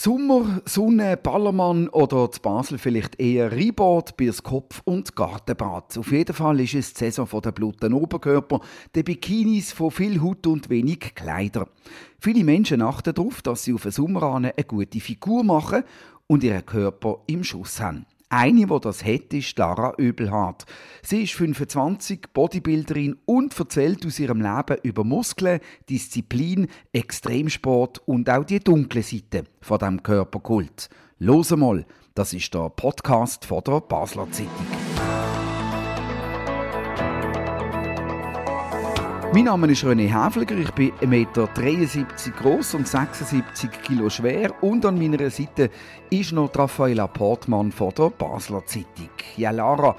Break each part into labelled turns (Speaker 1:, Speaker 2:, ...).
Speaker 1: Sommer, Sonne, Ballermann oder zu Basel vielleicht eher Rheinbad, Kopf und Gartenbad. Auf jeden Fall ist es die Saison der blutigen Oberkörper, der Bikinis von viel Haut und wenig Kleider. Viele Menschen achten darauf, dass sie auf den Sommer eine gute Figur machen und ihren Körper im Schuss haben. Eine, die das hat, ist Lara Öbelhardt. Sie ist 25, Bodybuilderin und erzählt aus ihrem Leben über Muskeln, Disziplin, Extremsport und auch die dunkle Seite von dem Körperkult. Los mal, das ist der Podcast von der Basler Zeitung. Mein Name ist René Häfliger, ich bin 1,73 Meter groß und 76 Kilo schwer und an meiner Seite ist noch Raffaella Portmann von der Basler Zeitung. Ja, Lara,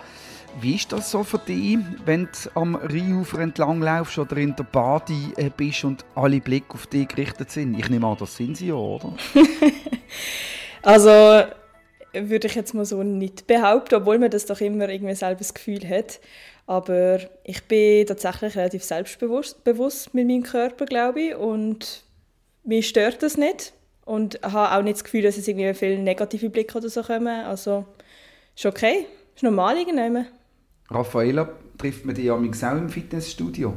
Speaker 1: wie ist das so für dich, wenn du am Rheinufer entlang laufst oder in der Badi äh, bist und alle Blicke auf dich gerichtet sind? Ich nehme an, das sind sie ja, oder?
Speaker 2: also würde ich jetzt mal so nicht behaupten, obwohl man das doch immer irgendwie selber das Gefühl hat. Aber ich bin tatsächlich relativ selbstbewusst bewusst mit meinem Körper, glaube ich. Und mir stört das nicht. Und habe auch nicht das Gefühl, dass es irgendwie viele negative Blicke oder so kommen. Also ist okay. Ist normal irgendwie.
Speaker 1: Raffaella, trifft man dich ja auch im Fitnessstudio?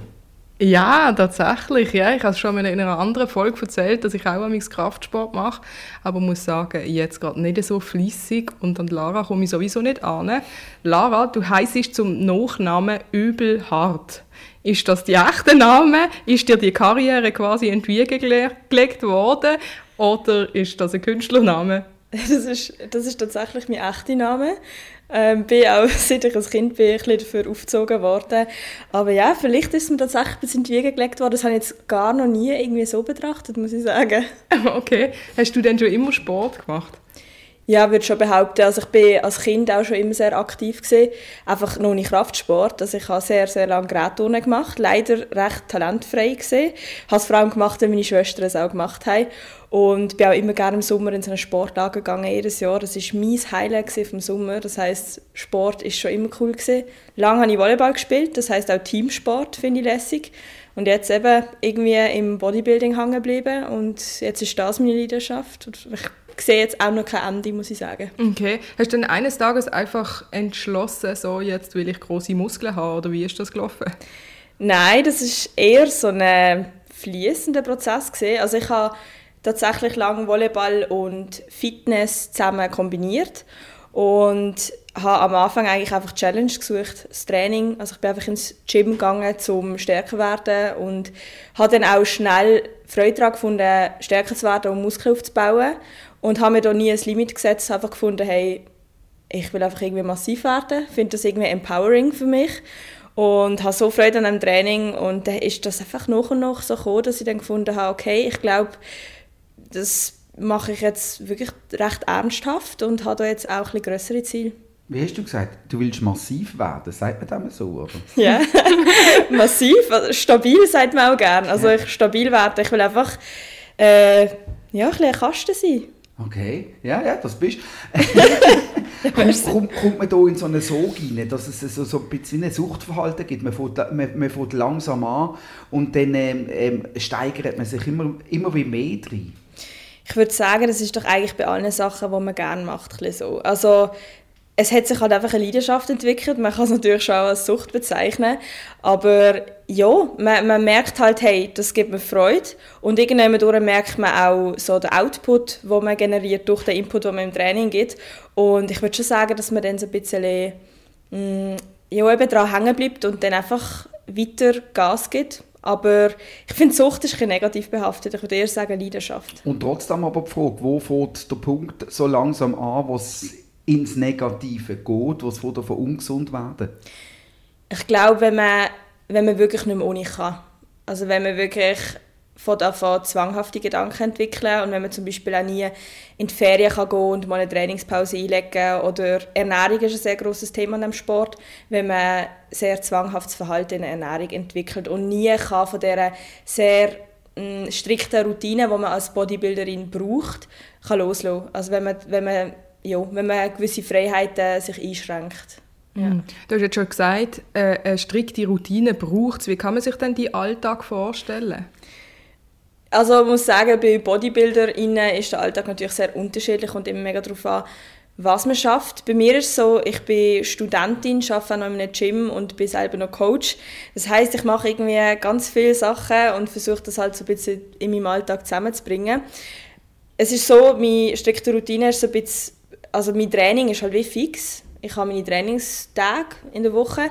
Speaker 3: Ja, tatsächlich. Ja. Ich habe schon in einer anderen Folge erzählt, dass ich auch am Kraftsport mache. Aber muss sagen, jetzt gerade nicht so flüssig und an Lara komme ich sowieso nicht an. Lara, du heisst zum Nachnamen Übelhart. Ist das der echte Name? Ist dir die Karriere quasi entgegengelegt worden? Oder ist das ein Künstlername?
Speaker 2: Das ist, das ist tatsächlich mein echter Name. Ähm, bin auch, seit ich ein Kind bin, ein bisschen dafür aufgezogen worden. Aber ja, vielleicht ist es mir tatsächlich ein bisschen in die Wiege gelegt worden. Das habe ich jetzt gar noch nie irgendwie so betrachtet, muss ich sagen.
Speaker 3: Okay. Hast du denn schon immer Sport gemacht?
Speaker 2: Ja, würde schon behaupten. Also ich bin als Kind auch schon immer sehr aktiv gewesen. Einfach nur in Kraftsport. Also ich habe sehr, sehr lange Gerätturnen gemacht. Leider recht talentfrei gesehen. Habe es vor allem gemacht, weil meine Schwestern es auch gemacht haben. Und bin auch immer gerne im Sommer in so eine Sportlager gegangen, jedes Jahr. Das war mein Highlight vom Sommer. Das heisst, Sport ist schon immer cool gewesen. Lange habe ich Volleyball gespielt. Das heisst auch Teamsport finde ich lässig. Und jetzt eben irgendwie im Bodybuilding hängen geblieben. Und jetzt ist das meine Leidenschaft. Und ich sehe jetzt auch noch kein Ende, muss ich sagen.
Speaker 3: Okay. Hast du dann eines Tages einfach entschlossen, so jetzt will ich große Muskeln haben, oder wie ist das gelaufen?
Speaker 2: Nein, das ist eher so ein fließender Prozess gesehen. Also ich habe tatsächlich lange Volleyball und Fitness zusammen kombiniert und habe am Anfang eigentlich einfach Challenge gesucht, das Training. Also ich bin einfach ins Gym gegangen, um stärker zu werden und habe dann auch schnell Freude daran gefunden, stärker zu werden und Muskeln aufzubauen und habe mir da nie ein Limit gesetzt, einfach gefunden, hey, ich will einfach irgendwie massiv werden, finde das irgendwie empowering für mich und habe so Freude an dem Training und dann ist das einfach noch und noch so gekommen, dass ich dann gefunden habe, okay, ich glaube, das mache ich jetzt wirklich recht ernsthaft und habe da jetzt auch ein größere Ziele.
Speaker 1: Wie hast du gesagt, du willst massiv werden? Sagt man das so, oder?
Speaker 2: Ja, massiv, also stabil sagt man auch gerne. Also ich stabil werden, ich will einfach äh, ja, ein bisschen ein Kasten sein.
Speaker 1: Okay, ja, ja, das bist du. kommt, kommt, kommt man da in so eine Sog rein, dass es so, so ein bisschen ein Suchtverhalten gibt? Man fängt, man, man fängt langsam an und dann ähm, ähm, steigert man sich immer, immer wie mehr drin.
Speaker 2: Ich würde sagen, das ist doch eigentlich bei allen Sachen, die man gerne macht, so. Also es hat sich halt einfach eine Leidenschaft entwickelt. Man kann es natürlich schon als Sucht bezeichnen. Aber ja, man, man merkt halt, hey, das gibt mir Freude. Und irgendwann merkt man auch so den Output, den man generiert durch den Input, den man im Training gibt. Und ich würde schon sagen, dass man dann so ein bisschen mh, mm, ja, eben daran hängen bleibt und dann einfach weiter Gas gibt. Aber ich finde, Sucht ist ein negativ behaftet. Ich würde eher sagen Leidenschaft.
Speaker 1: Und trotzdem aber die Frage, wo fängt der Punkt so langsam an, wo es ins Negative geht, was von davon ungesund werden?
Speaker 2: Ich glaube, wenn man, wenn man wirklich nicht mehr ohne kann. Also wenn man wirklich von davon zwanghafte Gedanken entwickeln und wenn man zum Beispiel auch nie in die Ferien kann gehen und mal eine Trainingspause einlegen oder Ernährung ist ein sehr großes Thema in dem Sport, wenn man sehr zwanghaftes Verhalten in der Ernährung entwickelt und nie kann von dieser sehr mh, mm, strikten Routine, die man als Bodybuilderin braucht, kann loslassen. Also wenn man, wenn man ja, wenn man gewisse Freiheiten sich einschränkt.
Speaker 3: Ja. Mhm. Du hast jetzt schon gesagt, äh, eine strikte Routine braucht es. Wie kann man sich denn die Alltag vorstellen?
Speaker 2: Also ich muss sagen, bei BodybuilderInnen ist der Alltag natürlich sehr unterschiedlich und immer mega darauf an, was man schafft. Bei mir ist es so, ich bin Studentin, arbeite noch in einem Gym und bin selber noch Coach. Das heißt, ich mache irgendwie ganz viele Sachen und versuche das halt so ein bisschen in meinem Alltag zusammenzubringen. Es ist so, meine strikte Routine ist so ein bisschen, also mein Training ist halt wie fix. Ich habe meine Trainingstage in der Woche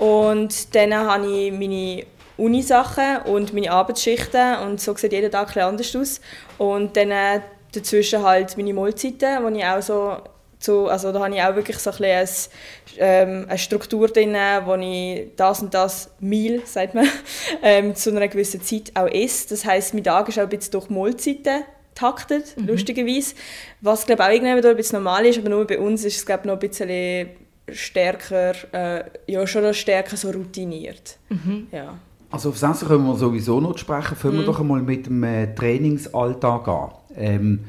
Speaker 2: und dann habe ich meine Unisachen und meine Arbeitsschichten und so sieht jeder Tag ein anders aus. Und dann äh, dazwischen halt meine Mahlzeiten, wo ich auch so zu, also da habe ich auch wirklich so ein bisschen ähm, eine Struktur drin, wo ich das und das Meal, sagt man, ähm, zu einer gewissen Zeit auch esse. Das heißt, mein Tag ist auch ein bisschen durch Mahlzeiten taktet, mhm. lustigerweise. Was glaube auch irgendwann ein bisschen normal ist, aber nur bei uns ist es glaube noch ein bisschen stärker, äh, ja schon stärker so routiniert. Mhm. Ja.
Speaker 1: Also auf das können wir sowieso noch sprechen. Fangen wir mhm. doch einmal mit dem äh, Trainingsalltag an. Ähm,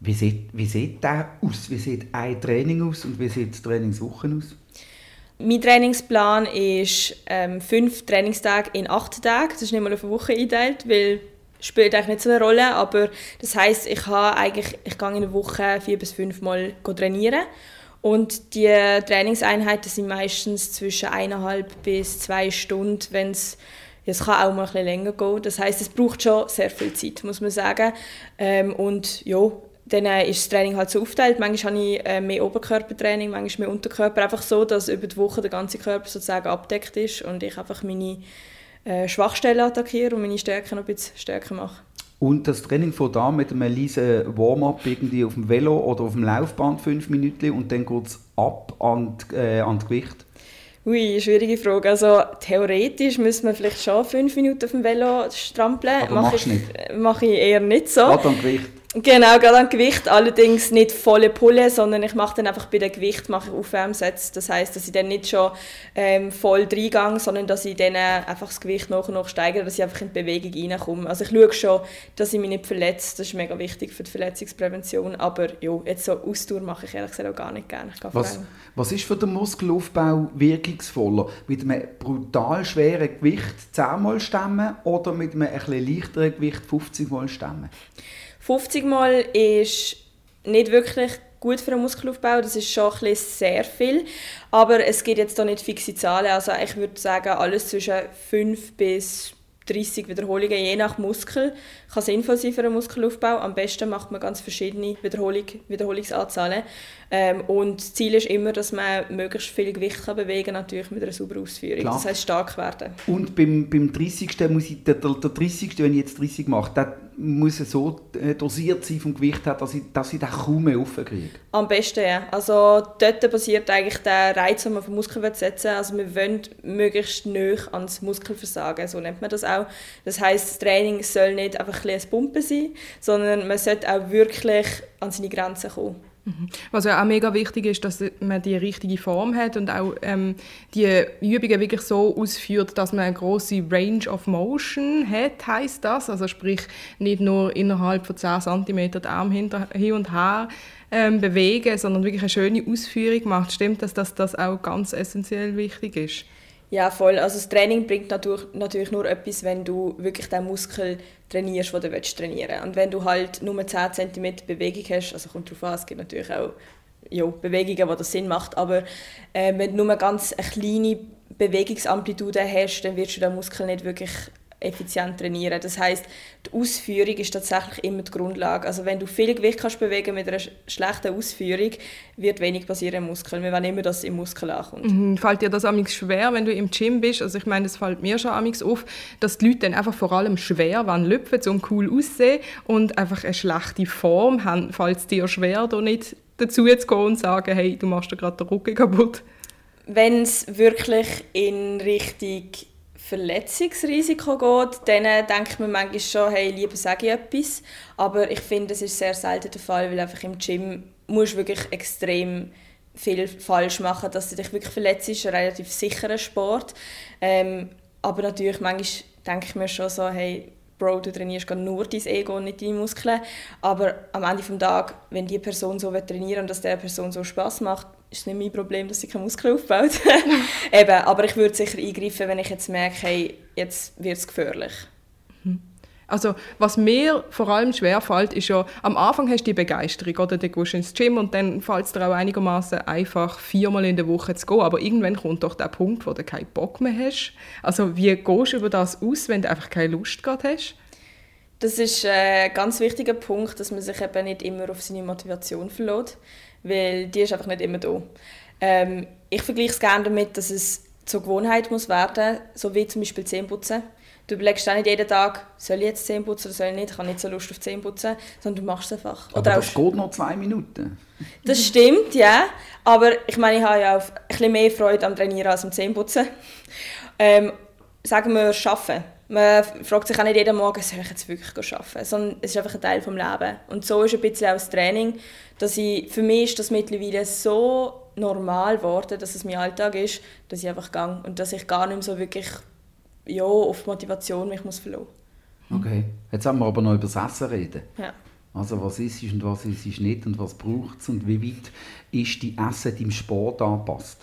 Speaker 1: wie sieht, wie sieht der aus? Wie sieht ein Training aus und wie sieht die Trainingswoche aus?
Speaker 2: Mein Trainingsplan ist ähm, fünf Trainingstage in acht Tagen. Das ist nicht mal auf eine Woche eingeteilt, weil spielt eigentlich nicht so eine Rolle, aber das heißt, ich habe eigentlich, ich gehe in der Woche vier bis fünf Mal trainieren und die Trainingseinheiten sind meistens zwischen eineinhalb bis zwei Stunden, wenn es es kann auch mal ein länger gehen. Das heißt, es braucht schon sehr viel Zeit, muss man sagen. Ähm, und ja, dann äh, ist das Training halt so aufgeteilt. Manchmal habe ich äh, mehr Oberkörpertraining, manchmal mehr Unterkörper. Einfach so, dass über die Woche der ganze Körper sozusagen abdeckt ist und ich einfach meine äh, Schwachstellen attackiere und meine Stärken noch ein bisschen stärker mache.
Speaker 1: Und das Training von da mit einem leisen Warm-up irgendwie auf dem Velo oder auf dem Laufband fünf Minuten und dann geht es ab an, äh, an das Gewicht?
Speaker 2: Ui, schwierige Frage. Also theoretisch müsste man vielleicht schon fünf Minuten auf dem Velo strampeln.
Speaker 1: Aber mache ich, nicht?
Speaker 2: Mache ich eher nicht so.
Speaker 1: Gerade am Gewicht?
Speaker 2: Genau, gerade am Gewicht. Allerdings nicht volle Pulle, sondern ich mache dann einfach bei dem Gewicht mache ich Aufwärmsätze. Das heißt, dass ich dann nicht schon ähm, voll reingehe, sondern dass ich dann einfach das Gewicht noch und noch steigere, dass ich einfach in die Bewegung reinkomme. Also ich schaue schon, dass ich mich nicht verletze. Das ist mega wichtig für die Verletzungsprävention. Aber ja, jetzt so Ausdauer mache ich ehrlich gesagt auch gar nicht gerne.
Speaker 1: Was, was ist für den Muskelaufbau wirkungsvoller? Mit einem brutal schweren Gewicht 10 Mal stemmen oder mit einem etwas leichteren Gewicht 50 Mal stemmen?
Speaker 2: 50 Mal ist nicht wirklich gut für einen Muskelaufbau, das ist schon ein sehr viel, aber es gibt jetzt da nicht fixe Zahlen, also ich würde sagen, alles zwischen 5 bis 30 Wiederholungen je nach Muskel kann sinnvoll sein für einen Muskelaufbau. Am besten macht man ganz verschiedene Wiederholung, Wiederholungsanzahlen. Ähm, und das Ziel ist immer, dass man möglichst viel Gewicht kann bewegen kann, natürlich mit einer sauberen Ausführung. Klar. Das heißt stark werden.
Speaker 1: Und beim, beim 30. muss ich, der, der 30. wenn ich jetzt 30 mache, der muss so äh, dosiert sein vom Gewicht her, dass ich, dass ich den kaum mehr aufkriege.
Speaker 2: Am besten, ja. Also dort basiert eigentlich der Reiz, den man auf den Muskel setzen will. Also wir wollen möglichst nah ans Muskelversagen, so nennt man das auch. Das heißt, das Training soll nicht einfach ein Pumpen sein, sondern man sollte auch wirklich an seine Grenzen kommen.
Speaker 3: Mhm. Was ja auch mega wichtig ist, dass man die richtige Form hat und auch ähm, die Übungen wirklich so ausführt, dass man eine große Range of Motion hat, heißt das. Also sprich nicht nur innerhalb von 10 cm den Arm hinter, hin und her ähm, bewegen, sondern wirklich eine schöne Ausführung macht. Stimmt das, dass das auch ganz essentiell wichtig ist?
Speaker 2: Ja, voll. Also das Training bringt natürlich, natürlich nur etwas, wenn du wirklich den Muskel trainierst, den du willst trainieren Und wenn du halt nur 10 cm Bewegung hast, also kommt darauf an, es gibt natürlich auch ja, Bewegungen, wo das Sinn macht, aber äh, wenn du nur ganz eine kleine Bewegungsamplitude hast, dann wirst du den Muskel nicht wirklich effizient trainieren. Das heißt, die Ausführung ist tatsächlich immer die Grundlage. Also wenn du viel Gewicht kannst bewegen mit einer schlechten Ausführung, wird wenig passieren im Muskel. Wir wollen immer, dass es im Muskel ankommt.
Speaker 3: Mhm. Fällt dir das amigs schwer, wenn du im Gym bist? Also ich meine, es fällt mir schon amigs auf, dass die Leute dann einfach vor allem schwer wenn lüpfen, um cool aussehen und einfach eine schlechte Form haben. Fällt es dir schwer, da nicht dazu zu gehen und zu sagen, hey, du machst dir gerade den Rücken kaputt?
Speaker 2: Wenn es wirklich in Richtung Verletzungsrisiko geht, dann denkt man manchmal schon, hey, lieber sage ich etwas. Aber ich finde, das ist sehr selten der Fall, weil einfach im Gym musst du wirklich extrem viel falsch machen, dass du dich wirklich verletzt. Es ist ein relativ sicherer Sport. Ähm, aber natürlich, manchmal denke ich mir schon so, hey, Bro, du trainierst nur dein Ego und nicht deine Muskeln. Aber am Ende des Tages, wenn die Person so trainieren und dass der Person so Spaß macht, ist nicht mein Problem, dass sie keine Muskeln aufbaut. Eben, aber ich würde sicher eingreifen, wenn ich jetzt merke, hey, jetzt wird es gefährlich.
Speaker 3: Mhm. Also was mir vor allem schwerfällt, ist ja, am Anfang hast du die Begeisterung, oder? Dann gehst du ins Gym und dann fällt es dir auch einigermaßen einfach, viermal in der Woche zu gehen. Aber irgendwann kommt doch der Punkt, wo du keinen Bock mehr hast. Also wie gehst du über das aus, wenn du einfach keine Lust gerade hast?
Speaker 2: Das ist ein ganz wichtiger Punkt, dass man sich eben nicht immer auf seine Motivation verlässt, weil die ist einfach nicht immer da. Ähm, ich vergleiche es gerne damit, dass es zur Gewohnheit muss werden, so wie zum Beispiel Zähneputzen. Du überlegst auch nicht jeden Tag, soll ich jetzt Zähne putzen oder soll ich nicht, ich habe nicht so Lust auf Zähne putzen, sondern du machst es einfach.
Speaker 1: Aber oder das geht noch zwei Minuten.
Speaker 2: Das stimmt, ja. Aber ich meine, ich habe ja auch ein bisschen mehr Freude am Trainieren als am Zähneputzen. Ähm, sagen wir, arbeiten. Man fragt sich auch nicht jeden Morgen, soll ich jetzt wirklich arbeiten? Sondern es ist einfach ein Teil des Lebens. Und so ist ein bisschen auch das Training, dass ich, für mich ist das mittlerweile so normal geworden, dass es mein Alltag ist, dass ich einfach gehe und dass ich gar nicht mehr so wirklich ja, auf Motivation mich muss verlassen
Speaker 1: Okay, jetzt haben wir aber noch über das Essen reden.
Speaker 2: Ja.
Speaker 1: Also was ist und was ist nicht und was braucht es und wie weit ist die Essen deinem Sport angepasst?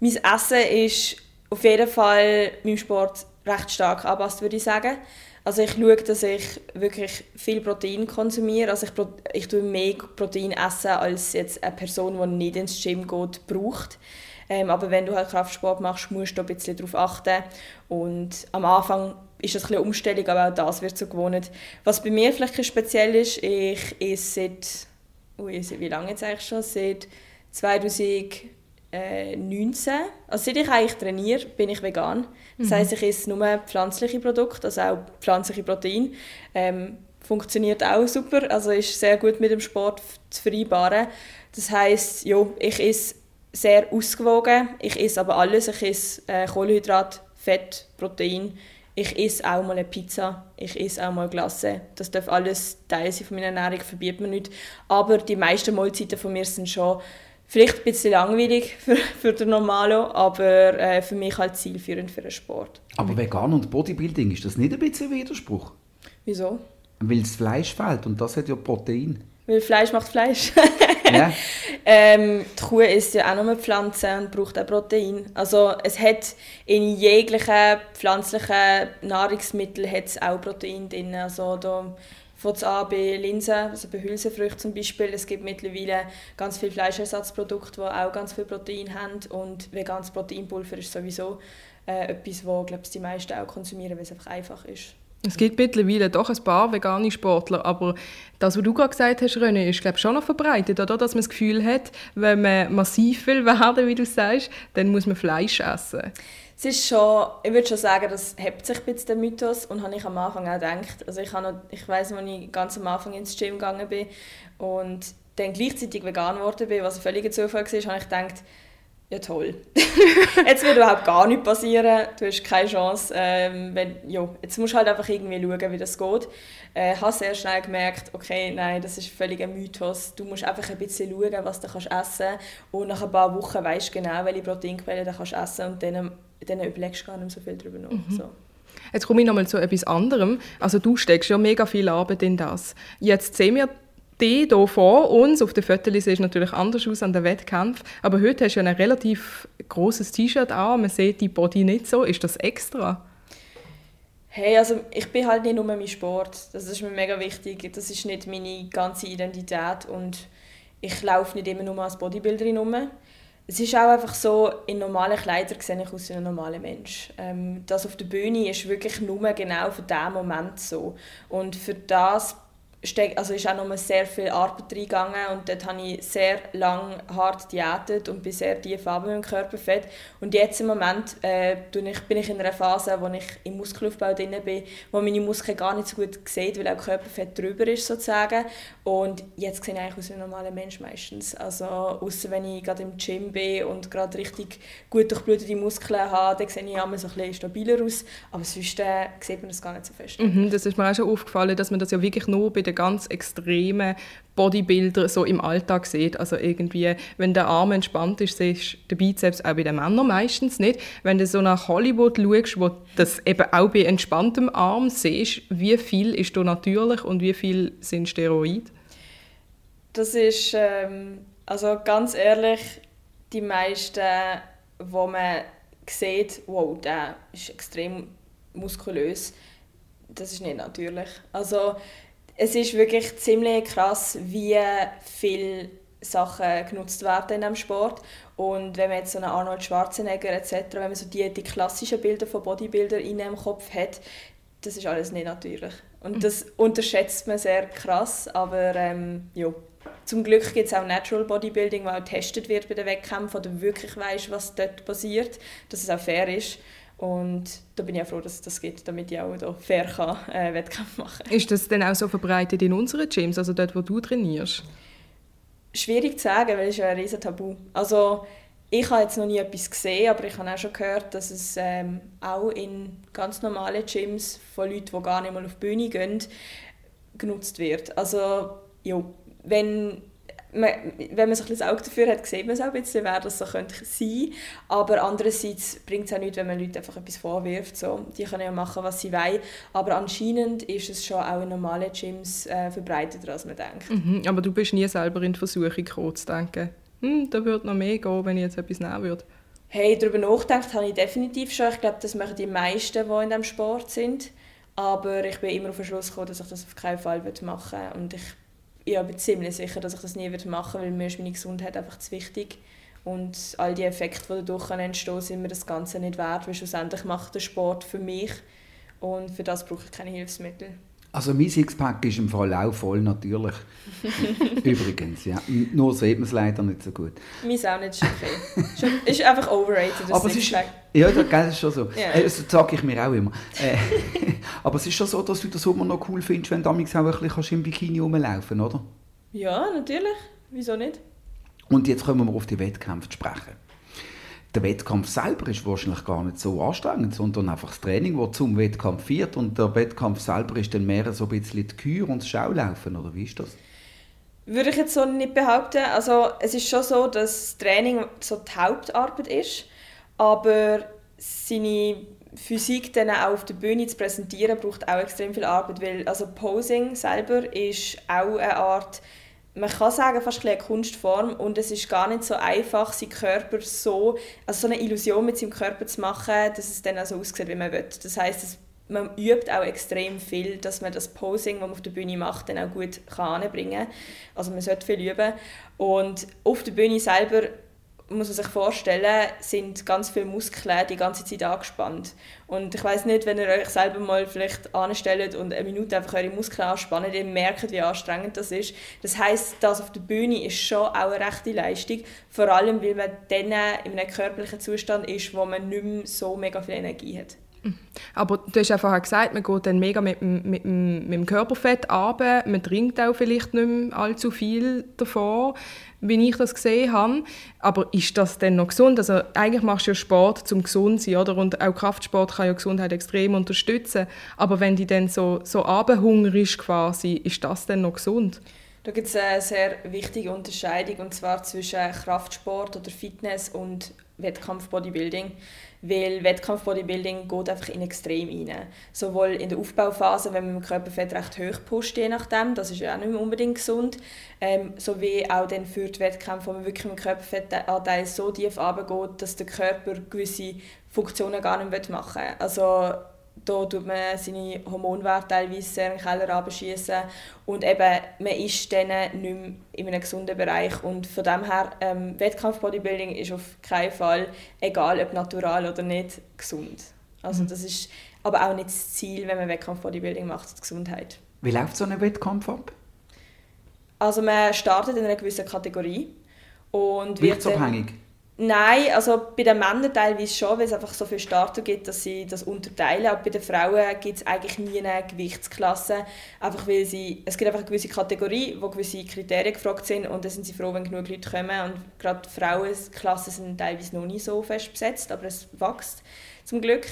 Speaker 2: Mein Essen ist auf jeden Fall meinem Sport recht stark angepasst, würde ich sagen. Also ich schaue, dass ich wirklich viel Protein konsumiere. Also ich, ich tue mehr Protein essen, als jetzt eine Person, die nicht ins Gym geht, braucht. Ähm, aber wenn du halt Kraftsport machst, musst du ein bisschen darauf achten. Und am Anfang ist das ein bisschen Umstellung, aber auch das wird so gewohnt. Was bei mir vielleicht speziell ist, ich esse seit, ui, wie lange jetzt eigentlich schon? Seit 2019, also seit ich eigentlich trainiere, bin ich vegan. Das mhm. heisst, ich esse nur pflanzliche Produkte, also auch pflanzliche Proteine. Ähm, funktioniert auch super, also ist sehr gut mit dem Sport zu vereinbaren. Das heisst, ja, ich esse sehr ausgewogen. Ich esse aber alles. Ich esse äh, Kohlenhydrat, Fett, Protein. Ich esse auch mal eine Pizza. Ich esse auch mal Glasse. Das darf alles Teil sein von meiner Ernährung, verbietet man nicht. Aber die meisten Mahlzeiten von mir sind schon vielleicht ein bisschen langweilig für, für den Normalo, aber äh, für mich halt zielführend für den Sport.
Speaker 1: Aber vegan und Bodybuilding, ist das nicht ein bisschen Widerspruch?
Speaker 2: Wieso?
Speaker 1: Weil das Fleisch fehlt und das hat ja Protein.
Speaker 2: Weil Fleisch macht Fleisch. ja. ähm, die Kuh isst ja auch nur Pflanzen und braucht auch Protein. Also es hat in jeglichen pflanzlichen Nahrungsmitteln hat es auch Protein drin. Also da von an bei Linsen, also bei Hülsenfrüchten zum Beispiel. Es gibt mittlerweile ganz viele Fleischersatzprodukte, die auch ganz viel Protein haben und veganes Proteinpulver ist sowieso äh, etwas, was glaube die meisten auch konsumieren, weil es einfach einfach ist.
Speaker 3: Es gibt mittlerweile doch ein paar vegane Sportler, aber das, was du gerade gesagt hast, René, ist glaube schon noch verbreitet, oder? Dass man das Gefühl hat, wenn man massiv will werden, wie du sagst, dann muss man Fleisch essen.
Speaker 2: Es ist schon, ich würde schon sagen, das hebt sich ein bisschen der Mythos und habe ich am Anfang auch gedacht. Also ich, noch, ich weiss, als ich ganz am Anfang ins Gym gegangen bin und dann gleichzeitig vegan geworden bin, was ein völliger Zufall war, habe ich gedacht, ja toll. jetzt wird überhaupt gar nichts passieren, du hast keine Chance. Ähm, wenn, ja, jetzt musst du halt einfach irgendwie schauen, wie das geht. Äh, ich habe sehr schnell gemerkt, okay, nein, das ist völlig ein Mythos. Du musst einfach ein bisschen schauen, was du kannst essen kannst und nach ein paar Wochen weißt du genau, welche Proteinquellen du kannst essen und dann, dann überlegst du gar nicht so viel darüber nach. Mhm. So.
Speaker 3: Jetzt komme ich nochmal zu etwas anderem. Also du steckst ja mega viel Arbeit in das. Jetzt sehen wir die hier vor uns, auf den Fotos sieht natürlich anders aus an den Wettkämpfen, aber heute hast du ja ein relativ großes T-Shirt an, man sieht die Body nicht so. Ist das extra?
Speaker 2: Hey, also ich bin halt nicht nur mein Sport. Das ist mir mega wichtig. Das ist nicht meine ganze Identität und ich laufe nicht immer nur als Bodybuilderin rum. Es ist auch einfach so, in normalen Kleidern sehe ich aus wie ein normaler Mensch. Ähm, das auf der Bühne ist wirklich nur genau für diesen Moment so. Und für das also ist auch noch sehr viel Arbeit reingegangen und dort habe ich sehr lang hart diätet und bin sehr tief ab mit Körperfett. Und jetzt im Moment äh, bin ich in einer Phase, wo ich im Muskelaufbau drin bin, wo meine Muskeln gar nicht so gut sehen, weil auch Körperfett drüber ist sozusagen. Und jetzt sehe ich eigentlich aus wie ein normaler Mensch meistens. Also außer wenn ich gerade im Gym bin und gerade richtig gut durchblutete Muskeln habe, dann sehe ich immer so ein bisschen stabiler aus. Aber sonst äh, sieht man das gar nicht so fest.
Speaker 3: Mhm, das ist mir auch schon aufgefallen, dass man das ja wirklich nur bei den ganz extremen Bodybuilder so im Alltag sieht. Also irgendwie, wenn der Arm entspannt ist, siehst du den Bizeps auch bei den Männern meistens nicht. Wenn du so nach Hollywood schaust, wo das eben auch bei entspanntem Arm siehst, wie viel ist da natürlich und wie viel sind Steroide?
Speaker 2: Das ist, ähm, also ganz ehrlich, die meisten, wo man sieht, wow, der ist extrem muskulös, das ist nicht natürlich. Also es ist wirklich ziemlich krass, wie viele Sachen genutzt werden in diesem Sport. Und wenn man jetzt so einen Arnold Schwarzenegger etc., wenn man so die, die klassischen Bilder von Bodybuilder in einem Kopf hat, das ist alles nicht natürlich. Und mhm. das unterschätzt man sehr krass, aber ähm, ja. Zum Glück gibt es auch Natural Bodybuilding, wo auch getestet wird bei den Wettkämpfen, oder wirklich weißt, was dort passiert, dass es auch fair ist. Und da bin ich auch froh, dass es das gibt, damit ich auch da fair kann, äh, Wettkämpfe machen kann.
Speaker 3: Ist das denn auch so verbreitet in unseren Gyms, also dort, wo du trainierst?
Speaker 2: Schwierig zu sagen, weil es ist ja ein riesen Tabu. Also ich habe jetzt noch nie etwas gesehen, aber ich habe auch schon gehört, dass es ähm, auch in ganz normalen Gyms von Leuten, die gar nicht mal auf die Bühne gehen, genutzt wird. Also ja, wenn man, wenn man sich ein Auge dafür hat, sieht man es auch ein bisschen, wer das so könnte sein Aber andererseits bringt es auch nichts, wenn man Leuten einfach etwas vorwirft. So, die können ja machen, was sie wollen. Aber anscheinend ist es schon auch in normalen Gyms äh, verbreiteter, als man denkt.
Speaker 3: Mhm, aber du bist nie selber in die Versuchung gekommen, zu denken, hm, da würde noch mehr gehen, wenn ich jetzt etwas nehmen würde.
Speaker 2: Hey, darüber nachgedacht habe ich definitiv schon. Ich glaube, das machen die meisten, die in diesem Sport sind. Aber ich bin immer auf den Schluss gekommen, dass ich das auf keinen Fall machen will. Und ich ich bin ziemlich sicher, dass ich das nie machen werde, weil mir ist meine Gesundheit einfach zu wichtig. Und all die Effekte, die dadurch entstehen sind mir das Ganze nicht wert, weil schlussendlich macht der Sport für mich und für das brauche ich keine Hilfsmittel.
Speaker 1: Also mein Sixpack ist im Fall auch voll natürlich. Übrigens, ja. Nur sieht man es leider nicht so gut.
Speaker 2: Meins auch nicht, ist okay. ist einfach overrated, das
Speaker 1: Aber Sixpack. Ist, ja, das ist schon so. Ja. Äh, das sage ich mir auch immer. Äh, aber es ist schon so, dass du das Sommer noch cool findest, wenn du auch ein bisschen im Bikini rumlaufen oder?
Speaker 2: Ja, natürlich. Wieso nicht?
Speaker 1: Und jetzt kommen wir auf die Wettkämpfe zu sprechen der Wettkampf selber ist wahrscheinlich gar nicht so anstrengend, sondern einfach das Training, das zum Wettkampf führt. Und der Wettkampf selber ist dann mehr so ein bisschen die Kür und das Schaulaufen, oder wie ist das?
Speaker 2: Würde ich jetzt so nicht behaupten. Also es ist schon so, dass das Training so die Hauptarbeit ist, aber seine Physik dann auch auf der Bühne zu präsentieren, braucht auch extrem viel Arbeit, weil also Posing selber ist auch eine Art man kann sagen, fast eine Kunstform und es ist gar nicht so einfach, seinen Körper so, also so eine Illusion mit seinem Körper zu machen, dass es dann so aussieht, wie man will. Das heißt, man übt auch extrem viel, dass man das Posing, das man auf der Bühne macht, dann auch gut kann kann. Also man sollte viel üben. Und auf der Bühne selber muss man sich vorstellen, sind ganz viele Muskeln die ganze Zeit angespannt. Und ich weiß nicht, wenn ihr euch selber mal vielleicht anstellt und eine Minute einfach eure Muskeln anspannt, ihr merkt, wie anstrengend das ist. Das heißt, das auf der Bühne ist schon auch eine rechte Leistung, vor allem, weil man dann in einem körperlichen Zustand ist, wo man nicht mehr so mega viel Energie hat.
Speaker 3: Aber du hast ja vorher gesagt, man geht dann mega mit, mit, mit, mit dem Körperfett runter, man trinkt auch vielleicht nicht mehr allzu viel davon wie ich das gesehen habe. Aber ist das denn noch gesund? Also eigentlich machst du ja Sport zum gesund sein, oder? Und auch Kraftsport kann ja Gesundheit extrem unterstützen. Aber wenn die dann so so ist quasi, ist das denn noch gesund?
Speaker 2: Da gibt es eine sehr wichtige Unterscheidung und zwar zwischen Kraftsport oder Fitness und Wettkampf-Bodybuilding weil Wettkampf-Bodybuilding geht einfach in Extrem rein. Sowohl in der Aufbauphase, wenn man im Körperfett recht hoch pusht, je nachdem, das ist ja auch nicht mehr unbedingt gesund, ähm, sowie auch dann für die Wettkämpfe, wo man wirklich im Körperfettanteil so tief runtergeht, dass der Körper gewisse Funktionen gar nicht machen will. Also da tut man seine Hormonwerte teilweise sehr in den Keller abschießen und eben, man ist dann nicht mehr in einem gesunden Bereich und von dem her, ähm, Wettkampf-Bodybuilding ist auf keinen Fall, egal ob natural oder nicht, gesund. Also mhm. das ist aber auch nicht das Ziel, wenn man Wettkampf-Bodybuilding macht, die Gesundheit.
Speaker 1: Wie läuft so ein Wettkampf ab?
Speaker 2: Also man startet in einer gewissen Kategorie und
Speaker 1: wird Gewichtsabhängig?
Speaker 2: Nein, also bei den Männern teilweise schon, weil es einfach so viele Starter gibt, dass sie das unterteilen. Aber bei den Frauen gibt es eigentlich nie eine Gewichtsklasse. Einfach weil sie, es gibt einfach eine gewisse Kategorie, wo gewisse Kriterien gefragt sind und dann sind sie froh, wenn genug Leute kommen. Und gerade Frauenklassen sind teilweise noch nicht so fest besetzt, aber es wächst zum Glück.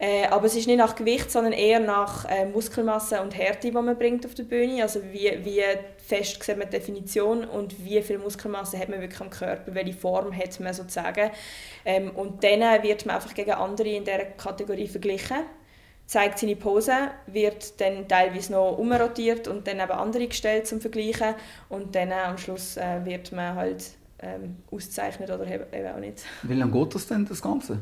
Speaker 2: Äh, aber es ist nicht nach Gewicht, sondern eher nach äh, Muskelmasse und Härte, die man bringt auf der Bühne. Also wie, wie fest man die Definition und wie viel Muskelmasse hat man wirklich am Körper, welche Form hat man sozusagen. Ähm, und dann wird man einfach gegen andere in dieser Kategorie verglichen zeigt seine Pose, wird dann teilweise noch umrotiert und dann eben andere gestellt zum Vergleichen und dann am Schluss äh, wird man halt ähm, ausgezeichnet oder eben auch nicht.
Speaker 1: Wie lange geht das denn, das Ganze?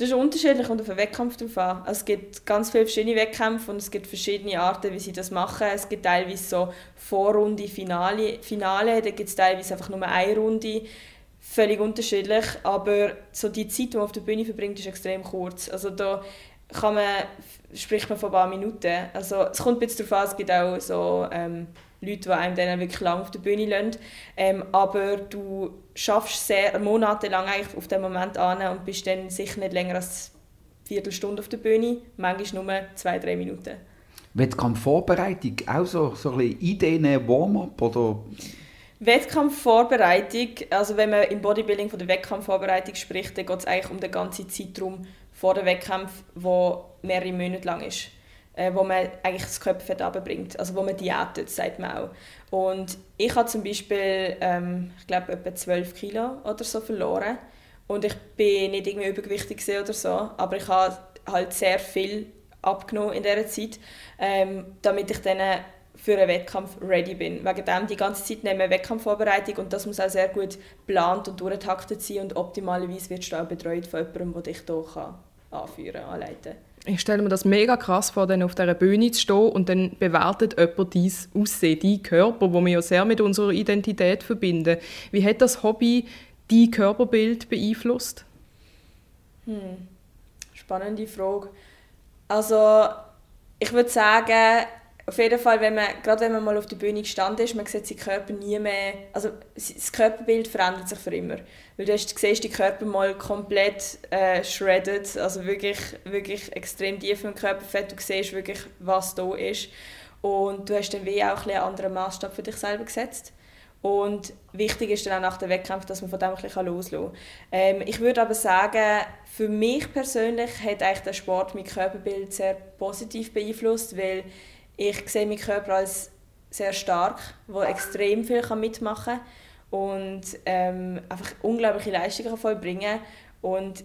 Speaker 2: Das ist unterschiedlich und auf den Wettkampf drauf an. Also es gibt ganz viele verschiedene Wettkämpfe und es gibt verschiedene Arten, wie sie das machen. Es gibt teilweise so Vorrunde, Finale, Finale da gibt es teilweise einfach nur eine Runde. Völlig unterschiedlich, aber so die Zeit, die man auf der Bühne verbringt, ist extrem kurz. Also da kann man, spricht man von ein paar Minuten. Also es kommt ein bisschen darauf an, es gibt auch so ähm, Leute, die einem dann wirklich lange auf der Bühne lassen. Ähm, aber du schaffst sehr monatelang eigentlich auf den Moment an und bist dann sicher nicht länger als eine Viertelstunde auf der Bühne, manchmal nur zwei, drei Minuten.
Speaker 1: Wettkampfvorbereitung, auch so, so ein bisschen Ideen, Warm-up oder...
Speaker 2: Wettkampfvorbereitung, also wenn man im Bodybuilding von der Wettkampfvorbereitung spricht, dann geht es eigentlich um den ganzen Zeitraum vor dem Wettkampf, der mehrere Monate lang ist äh, wo man eigentlich das Körperfett runterbringt, also wo man diätet, sagt man auch. Und ich habe zum Beispiel, ähm, ich glaube, etwa 12 Kilo oder so verloren und ich bin nicht irgendwie übergewichtig oder so, aber ich habe halt sehr viel abgenommen in dieser Zeit, ähm, damit ich dann für einen Wettkampf ready bin. Wegen dem die ganze Zeit nehmen wir Wettkampfvorbereitung und das muss auch sehr gut geplant und durchtaktet sein und optimalerweise wirst du auch betreut von jemandem, der dich hier anführen kann, anleiten kann
Speaker 3: ich stelle mir das mega krass vor, dann auf dieser Bühne zu stehen und dann bewertet jemand dein Aussehen, dein Körper, wo wir ja sehr mit unserer Identität verbinden. Wie hat das Hobby dein Körperbild beeinflusst?
Speaker 2: Hm. Spannende Frage. Also ich würde sagen, auf jeden Fall, wenn man, gerade wenn man mal auf der Bühne gestanden ist, man sieht seinen Körper nie mehr, also das Körperbild verändert sich für immer. Weil du, hast, siehst den Körper mal komplett äh, shredded, also wirklich, wirklich extrem tief im Körperfett, du siehst wirklich, was da ist. Und du hast dann wie auch ein einen anderen Maßstab für dich selber gesetzt. Und wichtig ist dann auch nach dem Wettkampf, dass man von dem ein bisschen loslassen kann. Ähm, ich würde aber sagen, für mich persönlich hat eigentlich der Sport mein Körperbild sehr positiv beeinflusst, weil ich sehe meinen Körper als sehr stark, der extrem viel mitmachen kann und ähm, einfach unglaubliche Leistungen vollbringen und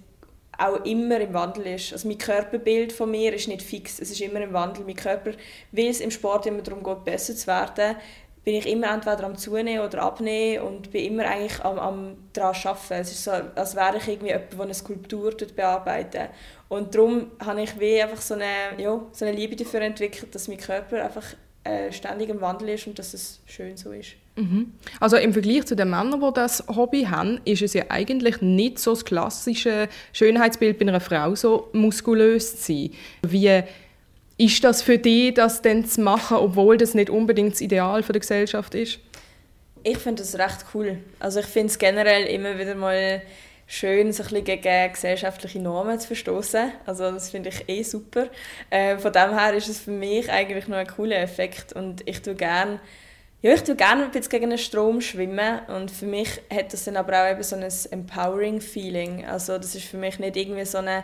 Speaker 2: auch immer im Wandel ist. Also mein Körperbild von mir ist nicht fix, es ist immer im Wandel. Mein Körper, weil es im Sport immer darum geht, besser zu werden, bin ich immer entweder am Zunehmen oder abnehmen und bin immer eigentlich am, am daran arbeiten. Es ist so, als wäre ich irgendwie jemand, der eine Skulptur bearbeitet. Und darum habe ich wie einfach so eine, ja, so eine Liebe dafür entwickelt, dass mein Körper einfach äh, ständig im Wandel ist und dass es schön so ist.
Speaker 3: Mhm. Also im Vergleich zu den Männern, die das Hobby haben, ist es ja eigentlich nicht so das klassische Schönheitsbild bei einer Frau, so muskulös zu sein. Wie ist das für dich, das dann zu machen, obwohl das nicht unbedingt das Ideal die Gesellschaft ist?
Speaker 2: Ich finde das recht cool. Also ich finde es generell immer wieder mal schön, so gegen gesellschaftliche Normen zu verstoßen. Also das finde ich eh super. Äh, von dem her ist es für mich eigentlich noch ein cooler Effekt und ich tue gerne ja, ich tue gerne ein gegen den Strom schwimmen und für mich hat das dann aber auch eben so ein empowering Feeling. Also das ist für mich nicht irgendwie so eine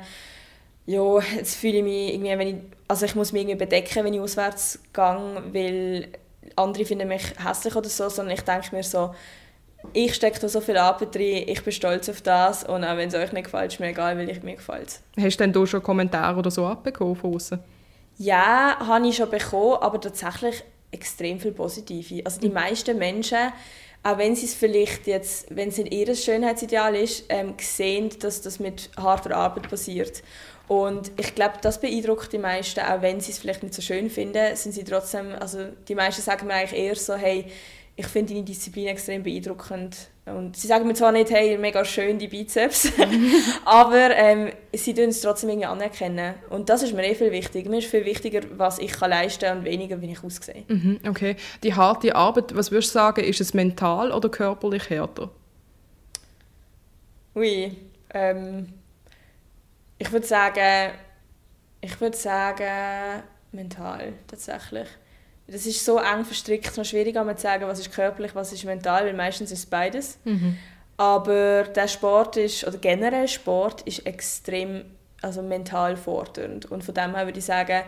Speaker 2: ja, jetzt fühle ich mich irgendwie, wenn ich, also ich muss mich irgendwie bedecken, wenn ich auswärts gehe, weil andere finden mich hässlich oder so, sondern ich denke mir so, ich stecke da so viel Arbeit drin, ich bin stolz auf das und auch wenn es euch nicht gefällt, ist mir egal, weil ich mir gefällt.
Speaker 3: Hast du denn da schon Kommentare oder so abbekommen von außen?
Speaker 2: Ja, habe ich schon bekommen, aber tatsächlich extrem viel Positive. Also die mhm. meisten Menschen, auch wenn sie es vielleicht jetzt, wenn es nicht ihr Schönheitsideal ist, ähm, sehen, dass das mit harter Arbeit passiert. Und ich glaube, das beeindruckt die meisten, auch wenn sie es vielleicht nicht so schön finden, sind sie trotzdem, also die meisten sagen mir eigentlich eher so, hey, ich finde deine Disziplin extrem beeindruckend. Und sie sagen mir zwar nicht, hey, mega schön die Bizeps, aber ähm, sie tun es trotzdem irgendwie anerkennen. Und das ist mir eh viel wichtiger. Mir ist viel wichtiger, was ich kann leisten kann und weniger, wie ich aussehe.
Speaker 3: Mhm, okay. Die harte Arbeit, was würdest du sagen, ist es mental oder körperlich härter?
Speaker 2: Ui, ähm, ich würde sagen, ich würde sagen, mental tatsächlich. Das ist so eng verstrickt, noch schwierig zu sagen, was ist körperlich, was ist mental, weil meistens ist es beides. Mhm. Aber der Sport ist, oder generell Sport, ist extrem also mental fordernd. Und von dem her würde ich sagen,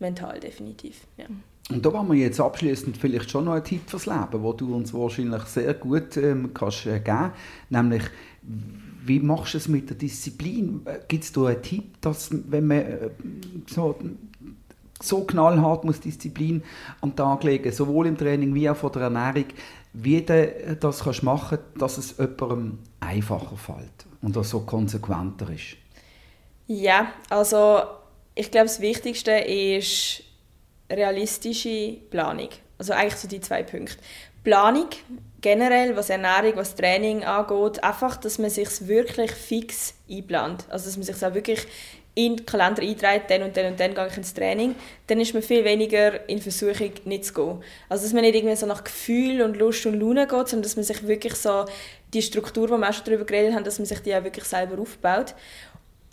Speaker 2: mental definitiv. Ja.
Speaker 1: Und da wollen wir jetzt abschließend vielleicht schon noch einen Tipp fürs Leben, wo du uns wahrscheinlich sehr gut ähm, kannst äh, geben, nämlich wie machst du es mit der Disziplin? Äh, Gibt es da einen Tipp, dass wenn man äh, so, so knallhart muss Disziplin am Tag legen, sowohl im Training wie auch von der Ernährung, wie du das kannst machen, dass es jemandem einfacher fällt und das so konsequenter ist?
Speaker 2: Ja, also ich glaube, das Wichtigste ist realistische Planung. Also eigentlich so die zwei Punkte. Planung generell, was Ernährung, was Training angeht, einfach, dass man sich wirklich fix einplant. Also dass man sich auch wirklich in den Kalender einträgt, dann und dann und dann gehe ich ins Training, dann ist man viel weniger in Versuchung, nicht zu gehen. Also dass man nicht irgendwie so nach Gefühl und Lust und Laune geht, sondern dass man sich wirklich so die Struktur, die wir auch schon darüber geredet haben, dass man sich die auch wirklich selber aufbaut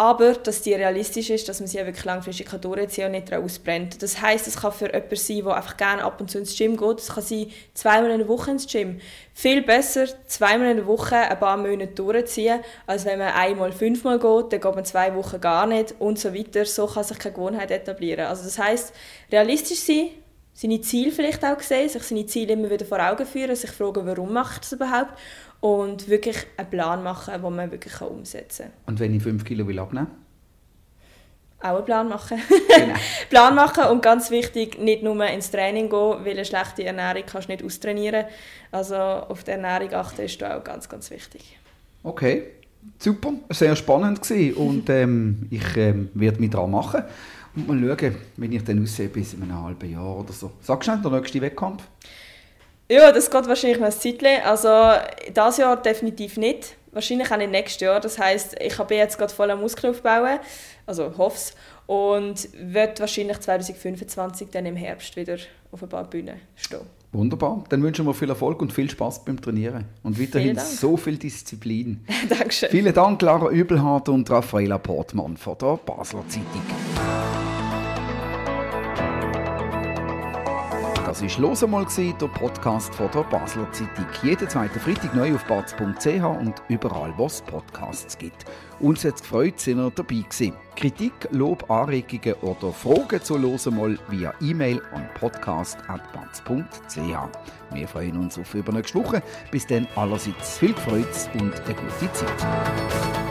Speaker 2: aber dass die realistisch ist, dass man sie wirklich langfristig durchziehen kann und nicht ausbrennt. Das heißt, es kann für jemanden sein, der einfach gerne ab und zu ins Gym geht. Es kann sein, zweimal in der Woche ins Gym. Viel besser, zweimal in der Woche ein paar Monate durchziehen, als wenn man einmal, fünfmal geht, dann geht man zwei Wochen gar nicht und so weiter. So kann sich keine Gewohnheit etablieren. Also das heißt, realistisch sein, seine Ziele vielleicht auch sehen, sich seine Ziele immer wieder vor Augen führen, sich fragen, warum ich das überhaupt und wirklich einen Plan machen, den man wirklich umsetzen kann.
Speaker 1: Und wenn ich 5 Kilo will abnehmen
Speaker 2: auch einen Plan machen. Genau. Plan machen und ganz wichtig, nicht nur ins Training gehen, weil eine schlechte Ernährung kannst du nicht austrainieren. Also auf die Ernährung achten ist auch ganz, ganz wichtig.
Speaker 1: Okay, super, sehr spannend gewesen. und ähm, ich ähm, werde mich daran machen und mal schauen, wenn ich dann aussehe bis in einem halben Jahr oder so. Sagst du der nächste Wettkampf?
Speaker 2: Ja, das geht wahrscheinlich noch ein Zeitchen. Also dieses Jahr definitiv nicht. Wahrscheinlich auch nicht nächstes Jahr. Das heisst, ich bin jetzt gerade voll am Muskel aufbauen. Also hoffe es. Und wird wahrscheinlich 2025 dann im Herbst wieder auf ein paar Bühnen stehen.
Speaker 1: Wunderbar. Dann wünschen wir viel Erfolg und viel Spaß beim Trainieren. Und weiterhin so viel Disziplin.
Speaker 2: Dankeschön.
Speaker 1: Vielen Dank, Lara Übelhardt und Raffaela Portmann von der Basler Zeitung. Das war «Los einmal», der Podcast von der Basler Zeitung. Jeden zweiten Freitag neu auf batz.ch und überall, wo es Podcasts gibt. Uns hat es gefreut, sind ihr dabei gewesen. Kritik, Lob, Anregungen oder Fragen zu «Los einmal» via E-Mail an podcast.batz.ch. Wir freuen uns auf übernächste Woche. Bis dann allerseits viel Freude und eine gute Zeit.